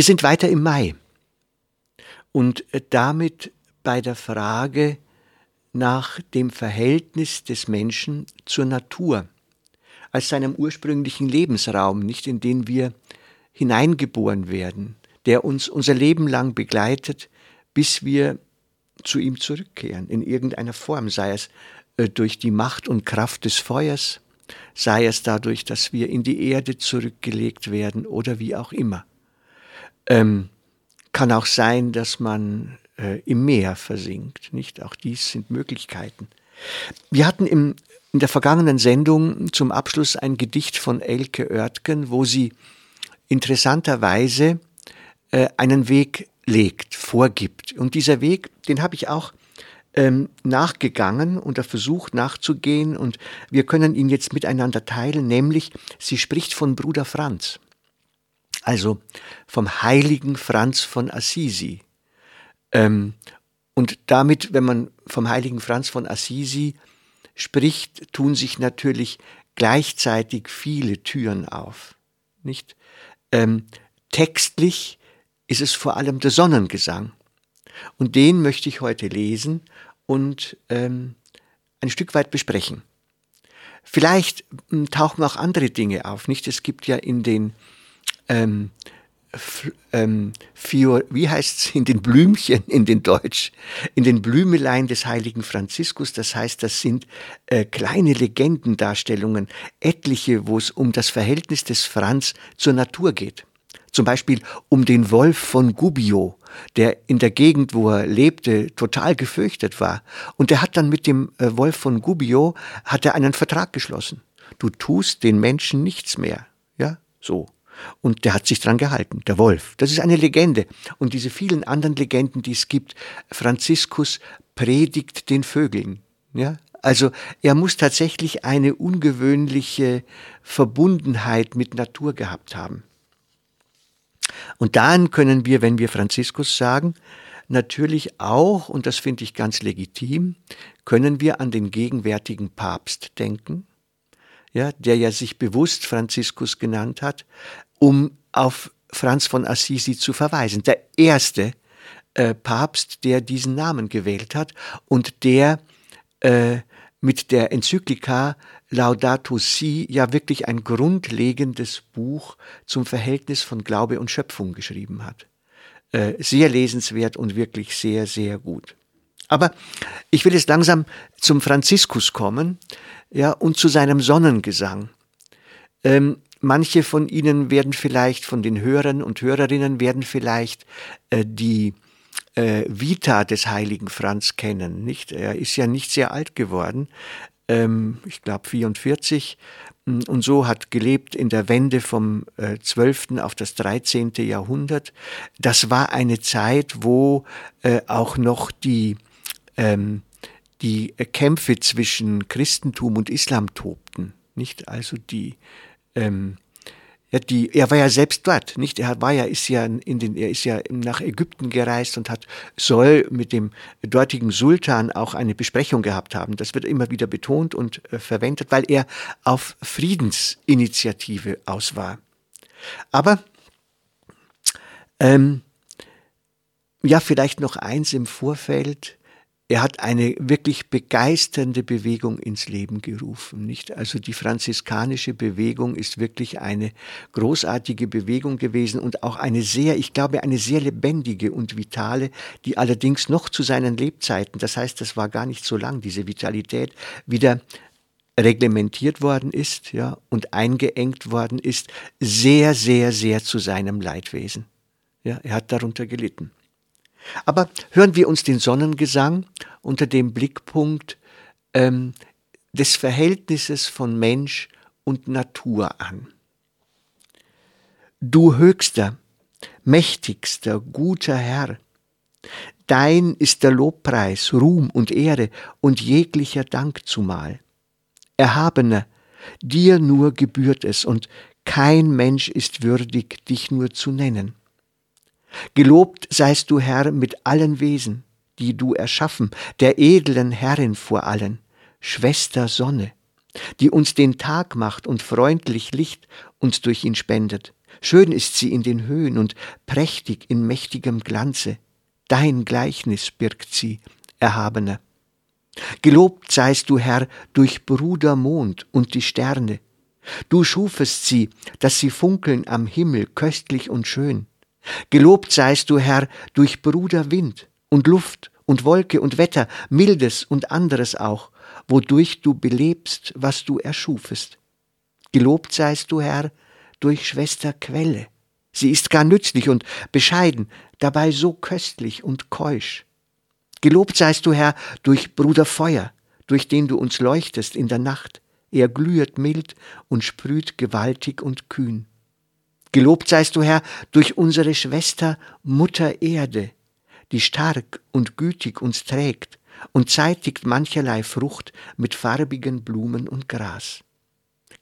Wir sind weiter im Mai und äh, damit bei der Frage nach dem Verhältnis des Menschen zur Natur als seinem ursprünglichen Lebensraum, nicht in den wir hineingeboren werden, der uns unser Leben lang begleitet, bis wir zu ihm zurückkehren, in irgendeiner Form, sei es äh, durch die Macht und Kraft des Feuers, sei es dadurch, dass wir in die Erde zurückgelegt werden oder wie auch immer. Ähm, kann auch sein, dass man äh, im Meer versinkt. Nicht? Auch dies sind Möglichkeiten. Wir hatten im, in der vergangenen Sendung zum Abschluss ein Gedicht von Elke Oertgen, wo sie interessanterweise äh, einen Weg legt, vorgibt. Und dieser Weg, den habe ich auch ähm, nachgegangen und versucht nachzugehen und wir können ihn jetzt miteinander teilen, nämlich sie spricht von Bruder Franz also vom heiligen Franz von Assisi. Ähm, und damit, wenn man vom heiligen Franz von Assisi spricht, tun sich natürlich gleichzeitig viele Türen auf. Nicht? Ähm, textlich ist es vor allem der Sonnengesang. Und den möchte ich heute lesen und ähm, ein Stück weit besprechen. Vielleicht hm, tauchen auch andere Dinge auf, nicht? Es gibt ja in den ähm, ähm, Fior, wie heißt es in den Blümchen in den Deutsch, in den Blümelein des heiligen Franziskus. Das heißt, das sind äh, kleine Legendendarstellungen, etliche, wo es um das Verhältnis des Franz zur Natur geht. Zum Beispiel um den Wolf von Gubbio, der in der Gegend, wo er lebte, total gefürchtet war. Und er hat dann mit dem äh, Wolf von Gubbio, hat er einen Vertrag geschlossen. Du tust den Menschen nichts mehr. Ja, so. Und der hat sich dran gehalten, der Wolf. Das ist eine Legende. Und diese vielen anderen Legenden, die es gibt, Franziskus predigt den Vögeln. Ja? Also er muss tatsächlich eine ungewöhnliche Verbundenheit mit Natur gehabt haben. Und dann können wir, wenn wir Franziskus sagen, natürlich auch, und das finde ich ganz legitim, können wir an den gegenwärtigen Papst denken, ja, der ja sich bewusst Franziskus genannt hat, um auf Franz von Assisi zu verweisen. Der erste äh, Papst, der diesen Namen gewählt hat und der äh, mit der Enzyklika Laudato Si ja wirklich ein grundlegendes Buch zum Verhältnis von Glaube und Schöpfung geschrieben hat. Äh, sehr lesenswert und wirklich sehr, sehr gut. Aber ich will jetzt langsam zum Franziskus kommen, ja, und zu seinem Sonnengesang. Ähm, Manche von Ihnen werden vielleicht, von den Hörern und Hörerinnen werden vielleicht äh, die äh, Vita des heiligen Franz kennen. Nicht? Er ist ja nicht sehr alt geworden, ähm, ich glaube 44, mm, und so hat gelebt in der Wende vom äh, 12. auf das 13. Jahrhundert. Das war eine Zeit, wo äh, auch noch die, ähm, die Kämpfe zwischen Christentum und Islam tobten. Nicht also die ähm, die, er war ja selbst dort, nicht? Er war ja, ist ja in den, er ist ja nach Ägypten gereist und hat, soll mit dem dortigen Sultan auch eine Besprechung gehabt haben. Das wird immer wieder betont und äh, verwendet, weil er auf Friedensinitiative aus war. Aber, ähm, ja, vielleicht noch eins im Vorfeld. Er hat eine wirklich begeisternde Bewegung ins Leben gerufen, nicht? Also die franziskanische Bewegung ist wirklich eine großartige Bewegung gewesen und auch eine sehr, ich glaube, eine sehr lebendige und vitale, die allerdings noch zu seinen Lebzeiten, das heißt, das war gar nicht so lang, diese Vitalität, wieder reglementiert worden ist, ja, und eingeengt worden ist, sehr, sehr, sehr zu seinem Leidwesen. Ja, er hat darunter gelitten. Aber hören wir uns den Sonnengesang unter dem Blickpunkt ähm, des Verhältnisses von Mensch und Natur an. Du höchster, mächtigster, guter Herr, dein ist der Lobpreis, Ruhm und Ehre und jeglicher Dank zumal. Erhabener, dir nur gebührt es und kein Mensch ist würdig, dich nur zu nennen. Gelobt seist du, Herr, mit allen Wesen, die du erschaffen, der edlen Herrin vor allen, Schwester Sonne, die uns den Tag macht und freundlich Licht uns durch ihn spendet. Schön ist sie in den Höhen und prächtig in mächtigem Glanze. Dein Gleichnis birgt sie, Erhabener. Gelobt seist du, Herr, durch Bruder Mond und die Sterne. Du schufest sie, dass sie funkeln am Himmel köstlich und schön. Gelobt seist du, Herr, durch Bruder Wind und Luft und Wolke und Wetter, mildes und anderes auch, wodurch du belebst, was du erschufest. Gelobt seist du, Herr, durch Schwester Quelle. Sie ist gar nützlich und bescheiden, dabei so köstlich und keusch. Gelobt seist du, Herr, durch Bruder Feuer, durch den du uns leuchtest in der Nacht. Er glüht mild und sprüht gewaltig und kühn. Gelobt seist du, Herr, durch unsere Schwester Mutter Erde, die stark und gütig uns trägt und zeitigt mancherlei Frucht mit farbigen Blumen und Gras.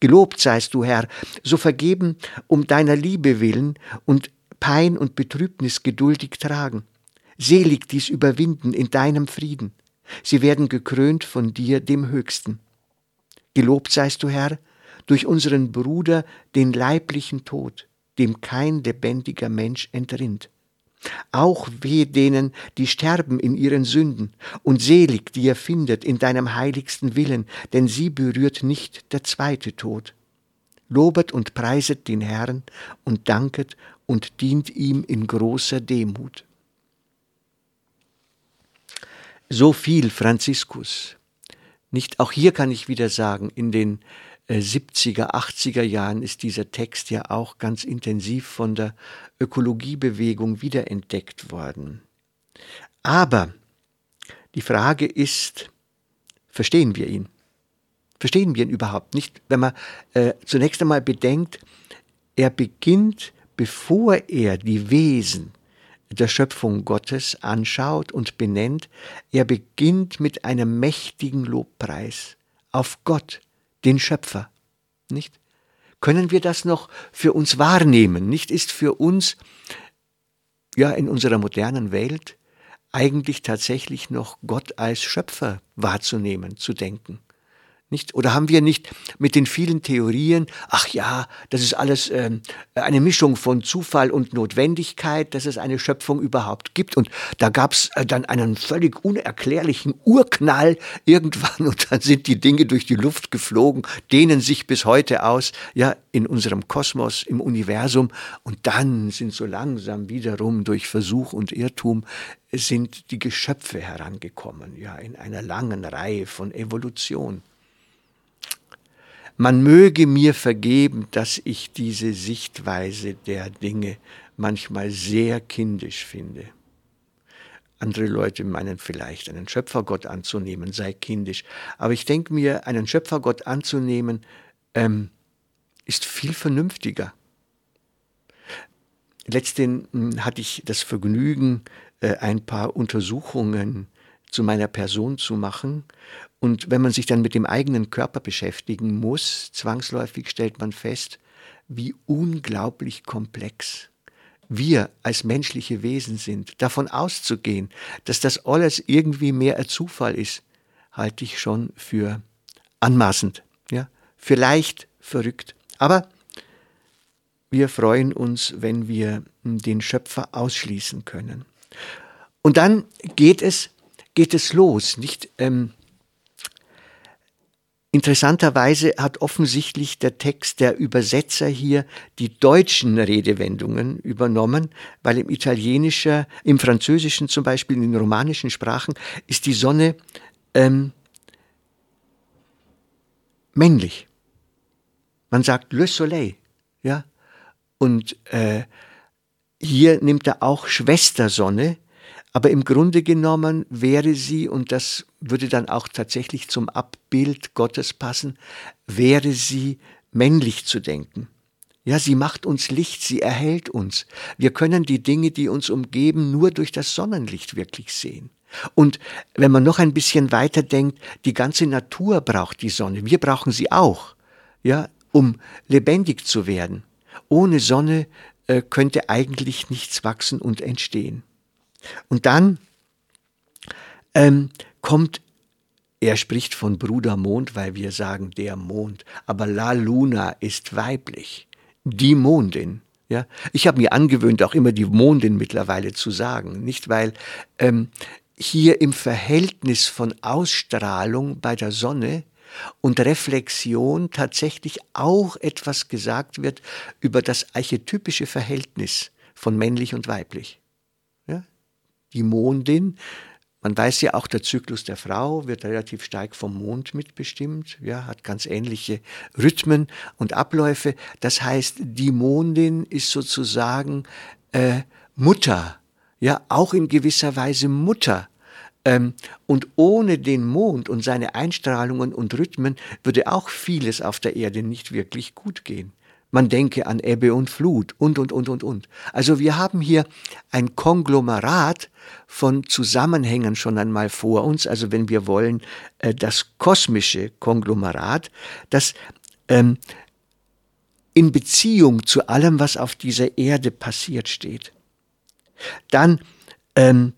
Gelobt seist du, Herr, so vergeben um deiner Liebe willen und Pein und Betrübnis geduldig tragen. Selig dies überwinden in deinem Frieden. Sie werden gekrönt von dir, dem Höchsten. Gelobt seist du, Herr, durch unseren Bruder den leiblichen Tod, dem kein lebendiger Mensch entrinnt. Auch weh denen, die sterben in ihren Sünden, und selig, die er findet in deinem heiligsten Willen, denn sie berührt nicht der zweite Tod. Lobet und preiset den Herrn und danket und dient ihm in großer Demut. So viel Franziskus. Nicht auch hier kann ich wieder sagen, in den 70er, äh, 80er Jahren ist dieser Text ja auch ganz intensiv von der Ökologiebewegung wiederentdeckt worden. Aber die Frage ist, verstehen wir ihn? Verstehen wir ihn überhaupt nicht? Wenn man äh, zunächst einmal bedenkt, er beginnt, bevor er die Wesen der Schöpfung Gottes anschaut und benennt, er beginnt mit einem mächtigen Lobpreis auf Gott, den Schöpfer, nicht? Können wir das noch für uns wahrnehmen? Nicht ist für uns ja in unserer modernen Welt eigentlich tatsächlich noch Gott als Schöpfer wahrzunehmen, zu denken. Nicht? Oder haben wir nicht mit den vielen Theorien, ach ja, das ist alles ähm, eine Mischung von Zufall und Notwendigkeit, dass es eine Schöpfung überhaupt gibt. Und da gab es äh, dann einen völlig unerklärlichen Urknall irgendwann und dann sind die Dinge durch die Luft geflogen, dehnen sich bis heute aus, ja, in unserem Kosmos, im Universum. Und dann sind so langsam wiederum durch Versuch und Irrtum sind die Geschöpfe herangekommen, ja, in einer langen Reihe von Evolution. Man möge mir vergeben, dass ich diese Sichtweise der Dinge manchmal sehr kindisch finde. Andere Leute meinen vielleicht, einen Schöpfergott anzunehmen sei kindisch. Aber ich denke mir, einen Schöpfergott anzunehmen, ähm, ist viel vernünftiger. Letztens hm, hatte ich das Vergnügen, äh, ein paar Untersuchungen zu meiner Person zu machen und wenn man sich dann mit dem eigenen Körper beschäftigen muss, zwangsläufig stellt man fest, wie unglaublich komplex wir als menschliche Wesen sind. Davon auszugehen, dass das alles irgendwie mehr ein Zufall ist, halte ich schon für anmaßend, ja, für verrückt. Aber wir freuen uns, wenn wir den Schöpfer ausschließen können. Und dann geht es, geht es los, nicht? Ähm, Interessanterweise hat offensichtlich der Text der Übersetzer hier die deutschen Redewendungen übernommen, weil im Italienischen, im Französischen zum Beispiel, in den romanischen Sprachen ist die Sonne ähm, männlich. Man sagt Le Soleil, ja. Und äh, hier nimmt er auch Schwestersonne, aber im Grunde genommen wäre sie, und das würde dann auch tatsächlich zum Abbild Gottes passen, wäre sie männlich zu denken. Ja, sie macht uns Licht, sie erhält uns. Wir können die Dinge, die uns umgeben, nur durch das Sonnenlicht wirklich sehen. Und wenn man noch ein bisschen weiter denkt, die ganze Natur braucht die Sonne. Wir brauchen sie auch, ja, um lebendig zu werden. Ohne Sonne äh, könnte eigentlich nichts wachsen und entstehen. Und dann ähm, kommt, er spricht von Bruder Mond, weil wir sagen der Mond, aber La Luna ist weiblich, die Mondin. Ja, ich habe mir angewöhnt, auch immer die Mondin mittlerweile zu sagen, nicht weil ähm, hier im Verhältnis von Ausstrahlung bei der Sonne und Reflexion tatsächlich auch etwas gesagt wird über das archetypische Verhältnis von männlich und weiblich. Die Mondin, man weiß ja auch, der Zyklus der Frau wird relativ stark vom Mond mitbestimmt, ja, hat ganz ähnliche Rhythmen und Abläufe. Das heißt, die Mondin ist sozusagen äh, Mutter, ja, auch in gewisser Weise Mutter ähm, und ohne den Mond und seine Einstrahlungen und Rhythmen würde auch vieles auf der Erde nicht wirklich gut gehen. Man denke an Ebbe und Flut und, und, und, und, und. Also wir haben hier ein Konglomerat von Zusammenhängen schon einmal vor uns, also wenn wir wollen, äh, das kosmische Konglomerat, das ähm, in Beziehung zu allem, was auf dieser Erde passiert steht. Dann ähm,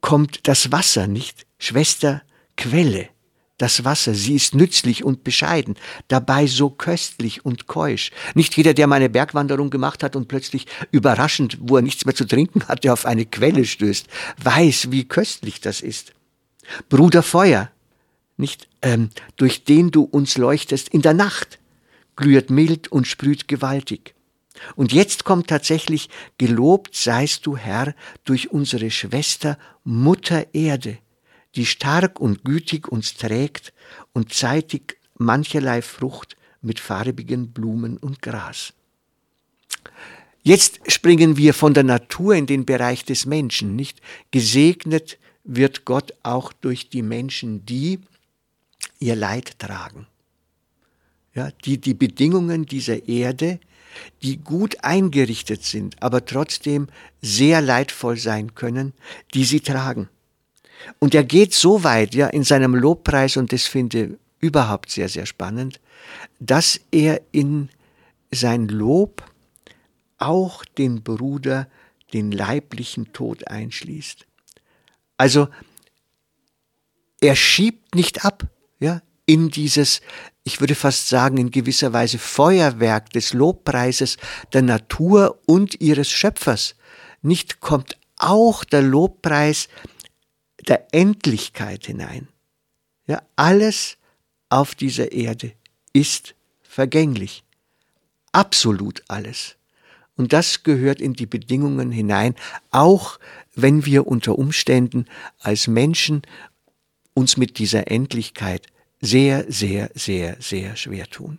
kommt das Wasser nicht, Schwester Quelle. Das Wasser, sie ist nützlich und bescheiden, dabei so köstlich und keusch. Nicht jeder, der mal eine Bergwanderung gemacht hat und plötzlich überraschend, wo er nichts mehr zu trinken hatte, auf eine Quelle stößt, weiß, wie köstlich das ist. Bruder Feuer, nicht, ähm, durch den du uns leuchtest in der Nacht, glüht mild und sprüht gewaltig. Und jetzt kommt tatsächlich, gelobt seist du, Herr, durch unsere Schwester Mutter Erde, die stark und gütig uns trägt und zeitig mancherlei Frucht mit farbigen Blumen und Gras. Jetzt springen wir von der Natur in den Bereich des Menschen, nicht? Gesegnet wird Gott auch durch die Menschen, die ihr Leid tragen. Ja, die die Bedingungen dieser Erde die gut eingerichtet sind, aber trotzdem sehr leidvoll sein können, die sie tragen. Und er geht so weit, ja, in seinem Lobpreis, und das finde ich überhaupt sehr, sehr spannend, dass er in sein Lob auch den Bruder den leiblichen Tod einschließt. Also er schiebt nicht ab, ja, in dieses, ich würde fast sagen, in gewisser Weise Feuerwerk des Lobpreises der Natur und ihres Schöpfers. Nicht kommt auch der Lobpreis der Endlichkeit hinein. Ja, alles auf dieser Erde ist vergänglich. Absolut alles. Und das gehört in die Bedingungen hinein, auch wenn wir unter Umständen als Menschen uns mit dieser Endlichkeit sehr, sehr, sehr, sehr schwer tun.